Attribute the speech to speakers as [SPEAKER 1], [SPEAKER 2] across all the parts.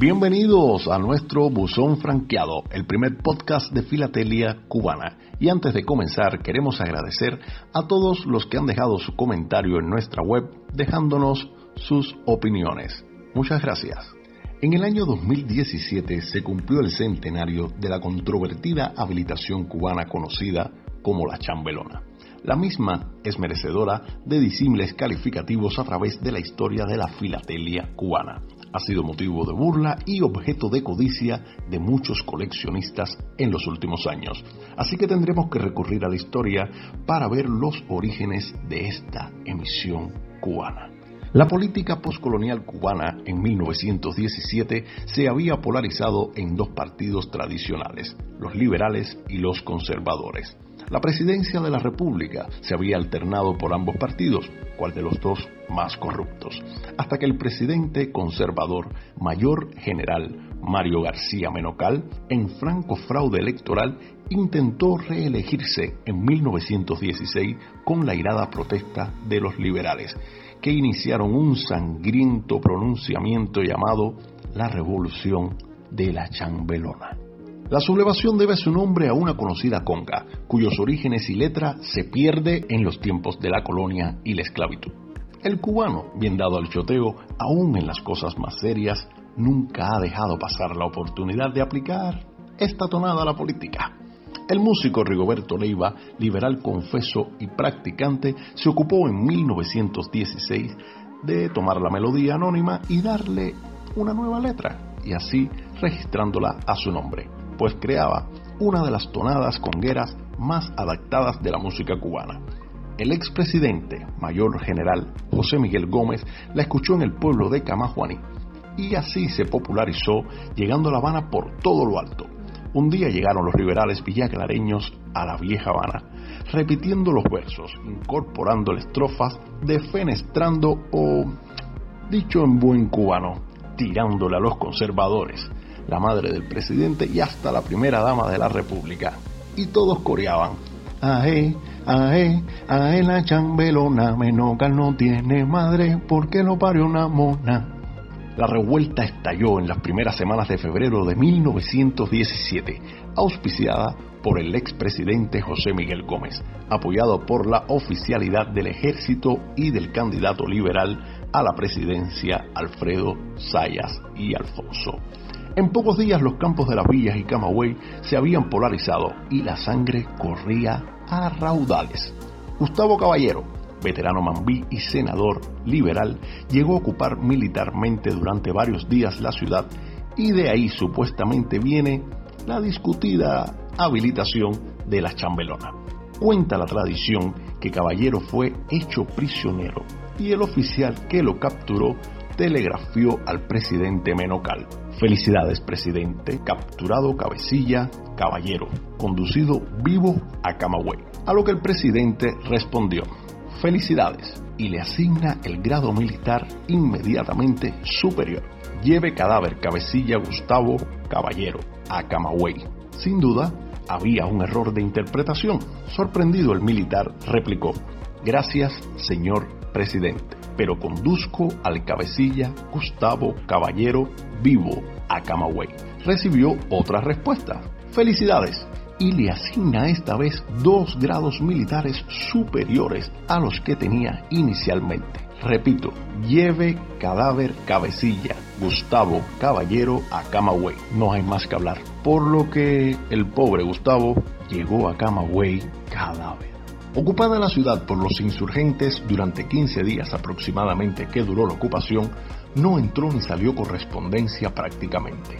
[SPEAKER 1] Bienvenidos a nuestro Buzón Franqueado, el primer podcast de filatelia cubana. Y antes de comenzar, queremos agradecer a todos los que han dejado su comentario en nuestra web, dejándonos sus opiniones. Muchas gracias. En el año 2017 se cumplió el centenario de la controvertida habilitación cubana conocida como la chambelona. La misma es merecedora de disímiles calificativos a través de la historia de la filatelia cubana. Ha sido motivo de burla y objeto de codicia de muchos coleccionistas en los últimos años. Así que tendremos que recurrir a la historia para ver los orígenes de esta emisión cubana. La política postcolonial cubana en 1917 se había polarizado en dos partidos tradicionales, los liberales y los conservadores. La presidencia de la República se había alternado por ambos partidos, cual de los dos más corruptos, hasta que el presidente conservador mayor general Mario García Menocal, en franco fraude electoral, intentó reelegirse en 1916 con la irada protesta de los liberales, que iniciaron un sangriento pronunciamiento llamado la Revolución de la Chambelona. La sublevación debe su nombre a una conocida conga, cuyos orígenes y letra se pierde en los tiempos de la colonia y la esclavitud. El cubano, bien dado al choteo, aún en las cosas más serias, nunca ha dejado pasar la oportunidad de aplicar esta tonada a la política. El músico Rigoberto Leiva, liberal confeso y practicante, se ocupó en 1916 de tomar la melodía anónima y darle una nueva letra, y así registrándola a su nombre pues creaba una de las tonadas congueras más adaptadas de la música cubana. El expresidente mayor general José Miguel Gómez la escuchó en el pueblo de Camajuaní y así se popularizó llegando a La Habana por todo lo alto. Un día llegaron los liberales villaclareños a la vieja Habana, repitiendo los versos, incorporando estrofas, defenestrando o, dicho en buen cubano, tirándole a los conservadores la madre del presidente y hasta la primera dama de la República. Y todos coreaban. Ae, ae, ae la chambelona, Menocal no tiene madre porque lo parió una mona. La revuelta estalló en las primeras semanas de febrero de 1917, auspiciada por el expresidente José Miguel Gómez, apoyado por la oficialidad del ejército y del candidato liberal a la presidencia Alfredo Sayas y Alfonso. En pocos días los campos de las villas y Camagüey se habían polarizado y la sangre corría a raudales. Gustavo Caballero, veterano mambí y senador liberal, llegó a ocupar militarmente durante varios días la ciudad y de ahí supuestamente viene la discutida habilitación de la chambelona. Cuenta la tradición que Caballero fue hecho prisionero y el oficial que lo capturó telegrafió al presidente Menocal. Felicidades, presidente, capturado cabecilla, caballero, conducido vivo a Camagüey. A lo que el presidente respondió, felicidades, y le asigna el grado militar inmediatamente superior. Lleve cadáver cabecilla Gustavo Caballero a Camagüey. Sin duda, había un error de interpretación. Sorprendido el militar replicó, gracias, señor presidente pero conduzco al cabecilla Gustavo Caballero vivo a Camagüey. Recibió otra respuesta. Felicidades. Y le asigna esta vez dos grados militares superiores a los que tenía inicialmente. Repito, lleve cadáver cabecilla Gustavo Caballero a Camagüey. No hay más que hablar. Por lo que el pobre Gustavo llegó a Camagüey cadáver. Ocupada la ciudad por los insurgentes durante 15 días aproximadamente que duró la ocupación, no entró ni salió correspondencia prácticamente.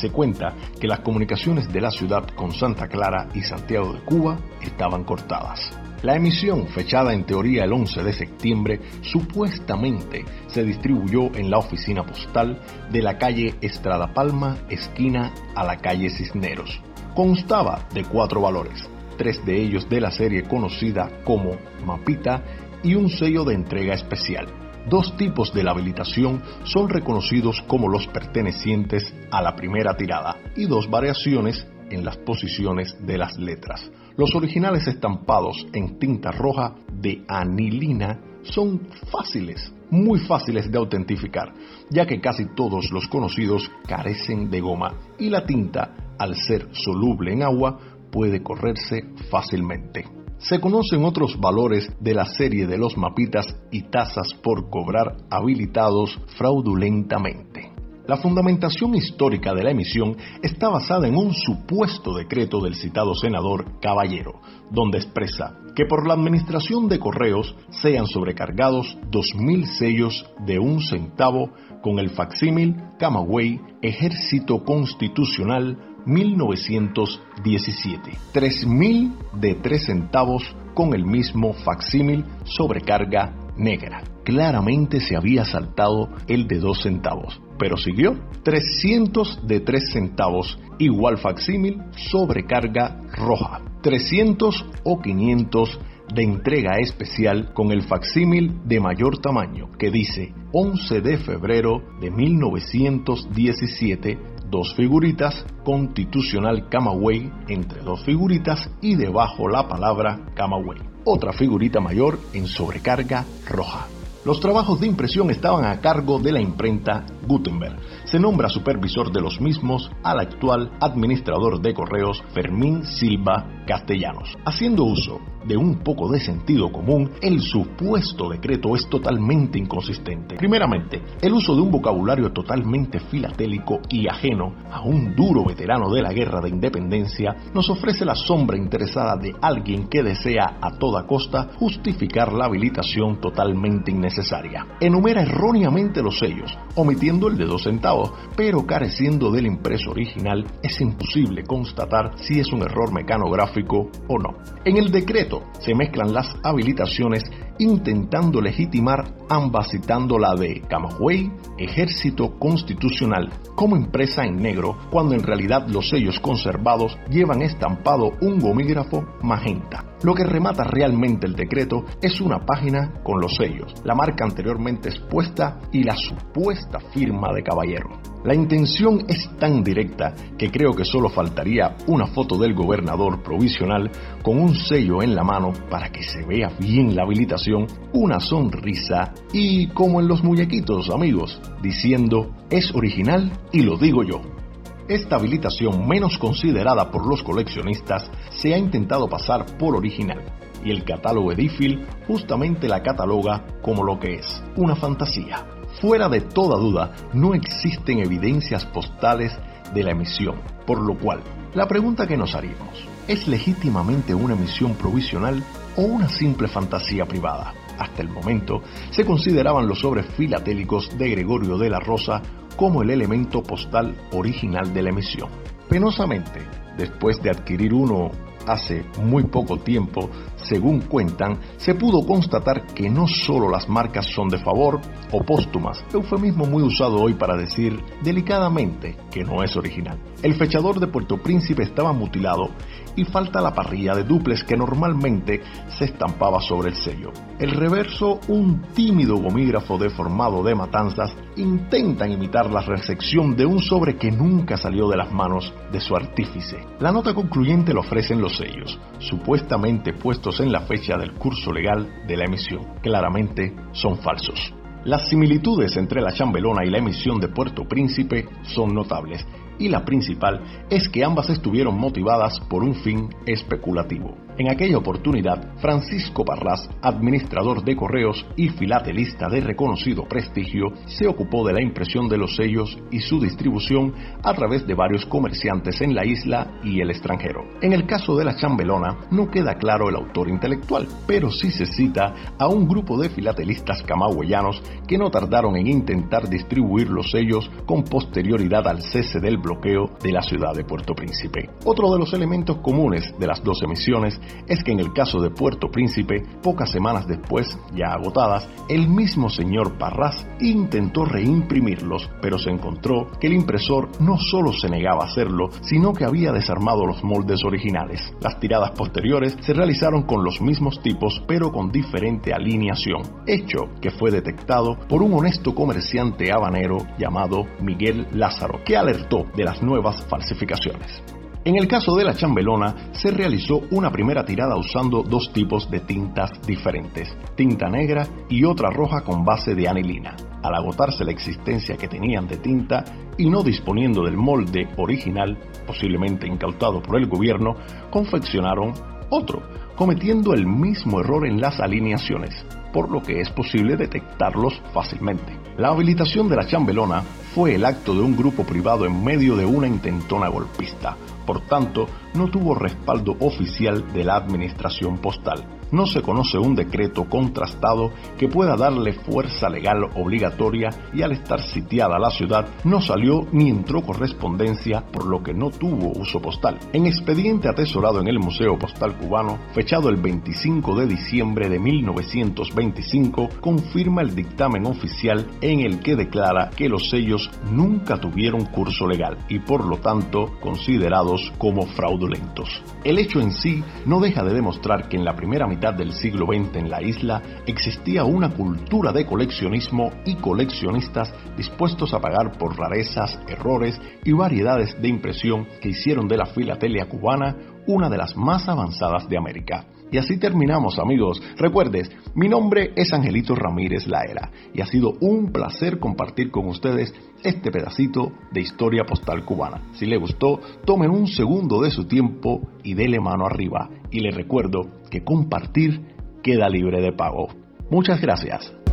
[SPEAKER 1] Se cuenta que las comunicaciones de la ciudad con Santa Clara y Santiago de Cuba estaban cortadas. La emisión, fechada en teoría el 11 de septiembre, supuestamente se distribuyó en la oficina postal de la calle Estrada Palma, esquina a la calle Cisneros. Constaba de cuatro valores, tres de ellos de la serie conocida como Mapita y un sello de entrega especial. Dos tipos de la habilitación son reconocidos como los pertenecientes a la primera tirada y dos variaciones en las posiciones de las letras. Los originales estampados en tinta roja de anilina son fáciles, muy fáciles de autentificar, ya que casi todos los conocidos carecen de goma y la tinta, al ser soluble en agua, puede correrse fácilmente. Se conocen otros valores de la serie de los mapitas y tasas por cobrar habilitados fraudulentamente. La fundamentación histórica de la emisión está basada en un supuesto decreto del citado senador Caballero, donde expresa que por la administración de correos sean sobrecargados 2.000 sellos de un centavo con el facsímil Camagüey Ejército Constitucional 1917, 3.000 de 3 centavos con el mismo facsímil sobrecarga negra. Claramente se había saltado el de 2 centavos pero siguió. 300 de 3 centavos, igual facsímil, sobrecarga roja. 300 o 500 de entrega especial con el facsímil de mayor tamaño que dice 11 de febrero de 1917, dos figuritas, constitucional Camagüey entre dos figuritas y debajo la palabra Camagüey. Otra figurita mayor en sobrecarga roja. Los trabajos de impresión estaban a cargo de la imprenta Gutenberg. Se nombra supervisor de los mismos al actual administrador de correos Fermín Silva Castellanos. Haciendo uso de un poco de sentido común, el supuesto decreto es totalmente inconsistente. Primeramente, el uso de un vocabulario totalmente filatélico y ajeno a un duro veterano de la guerra de independencia nos ofrece la sombra interesada de alguien que desea a toda costa justificar la habilitación totalmente innecesaria. Enumera erróneamente los sellos, omitiendo el de dos centavos, pero careciendo del impreso original es imposible constatar si es un error mecanográfico o no. En el decreto se mezclan las habilitaciones intentando legitimar ambas citando la de Camagüey, Ejército Constitucional, como impresa en negro, cuando en realidad los sellos conservados llevan estampado un gomígrafo magenta. Lo que remata realmente el decreto es una página con los sellos, la marca anteriormente expuesta y la supuesta firma de caballero. La intención es tan directa que creo que solo faltaría una foto del gobernador provisional con un sello en la mano para que se vea bien la habilitación, una sonrisa y como en los muñequitos amigos, diciendo es original y lo digo yo. Esta habilitación menos considerada por los coleccionistas se ha intentado pasar por original y el catálogo Edifil justamente la cataloga como lo que es, una fantasía. Fuera de toda duda, no existen evidencias postales de la emisión, por lo cual, la pregunta que nos haríamos, ¿es legítimamente una emisión provisional o una simple fantasía privada? Hasta el momento, se consideraban los sobres filatélicos de Gregorio de la Rosa como el elemento postal original de la emisión. Penosamente, después de adquirir uno hace muy poco tiempo, según cuentan, se pudo constatar que no solo las marcas son de favor o póstumas, eufemismo muy usado hoy para decir delicadamente que no es original. El fechador de Puerto Príncipe estaba mutilado y falta la parrilla de duples que normalmente se estampaba sobre el sello. El reverso, un tímido gomígrafo deformado de matanzas, intentan imitar la recepción de un sobre que nunca salió de las manos de su artífice. La nota concluyente lo ofrecen los sellos, supuestamente puestos en la fecha del curso legal de la emisión. Claramente son falsos. Las similitudes entre la chambelona y la emisión de Puerto Príncipe son notables y la principal es que ambas estuvieron motivadas por un fin especulativo. En aquella oportunidad, Francisco Parras, administrador de correos y filatelista de reconocido prestigio, se ocupó de la impresión de los sellos y su distribución a través de varios comerciantes en la isla y el extranjero. En el caso de la chambelona, no queda claro el autor intelectual, pero sí se cita a un grupo de filatelistas camagüeyanos que no tardaron en intentar distribuir los sellos con posterioridad al cese del bloqueo de la ciudad de Puerto Príncipe. Otro de los elementos comunes de las dos emisiones es que en el caso de Puerto Príncipe, pocas semanas después, ya agotadas, el mismo señor Parras intentó reimprimirlos, pero se encontró que el impresor no solo se negaba a hacerlo, sino que había desarmado los moldes originales. Las tiradas posteriores se realizaron con los mismos tipos, pero con diferente alineación, hecho que fue detectado por un honesto comerciante habanero llamado Miguel Lázaro, que alertó de las nuevas falsificaciones. En el caso de la chambelona, se realizó una primera tirada usando dos tipos de tintas diferentes, tinta negra y otra roja con base de anilina. Al agotarse la existencia que tenían de tinta y no disponiendo del molde original, posiblemente incautado por el gobierno, confeccionaron otro, cometiendo el mismo error en las alineaciones, por lo que es posible detectarlos fácilmente. La habilitación de la chambelona fue el acto de un grupo privado en medio de una intentona golpista, por tanto, no tuvo respaldo oficial de la administración postal no se conoce un decreto contrastado que pueda darle fuerza legal obligatoria y al estar sitiada la ciudad no salió ni entró correspondencia por lo que no tuvo uso postal. En expediente atesorado en el Museo Postal Cubano, fechado el 25 de diciembre de 1925, confirma el dictamen oficial en el que declara que los sellos nunca tuvieron curso legal y por lo tanto considerados como fraudulentos. El hecho en sí no deja de demostrar que en la primera del siglo XX en la isla existía una cultura de coleccionismo y coleccionistas dispuestos a pagar por rarezas, errores y variedades de impresión que hicieron de la filatelia cubana una de las más avanzadas de América. Y así terminamos amigos. Recuerdes, mi nombre es Angelito Ramírez Laera y ha sido un placer compartir con ustedes este pedacito de historia postal cubana. Si le gustó, tomen un segundo de su tiempo y dele mano arriba. Y les recuerdo que compartir queda libre de pago. Muchas gracias.